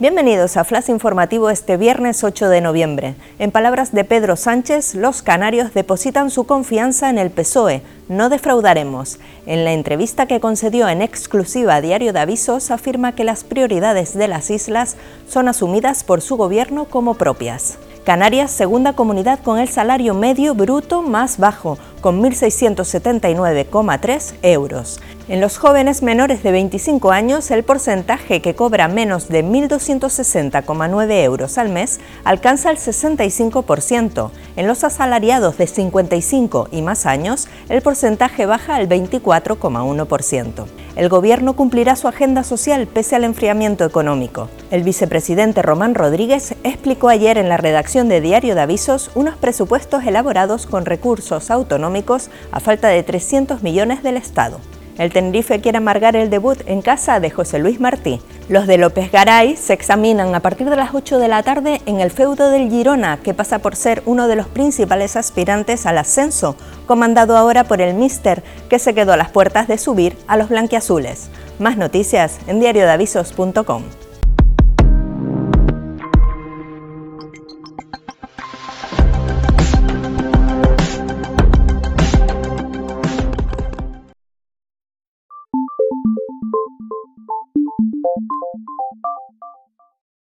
Bienvenidos a Flash Informativo este viernes 8 de noviembre. En palabras de Pedro Sánchez, los canarios depositan su confianza en el PSOE. No defraudaremos. En la entrevista que concedió en exclusiva a Diario de Avisos, afirma que las prioridades de las islas son asumidas por su gobierno como propias. Canarias, segunda comunidad con el salario medio bruto más bajo, con 1.679,3 euros. En los jóvenes menores de 25 años, el porcentaje que cobra menos de 1.260,9 euros al mes alcanza el 65%. En los asalariados de 55 y más años, el porcentaje baja al 24,1%. El gobierno cumplirá su agenda social pese al enfriamiento económico. El vicepresidente Román Rodríguez explicó ayer en la redacción de Diario de Avisos unos presupuestos elaborados con recursos autonómicos a falta de 300 millones del Estado. El Tenerife quiere amargar el debut en casa de José Luis Martí. Los de López Garay se examinan a partir de las 8 de la tarde en el feudo del Girona, que pasa por ser uno de los principales aspirantes al ascenso, comandado ahora por el Mister, que se quedó a las puertas de subir a los blanquiazules. Más noticias en diariodavisos.com.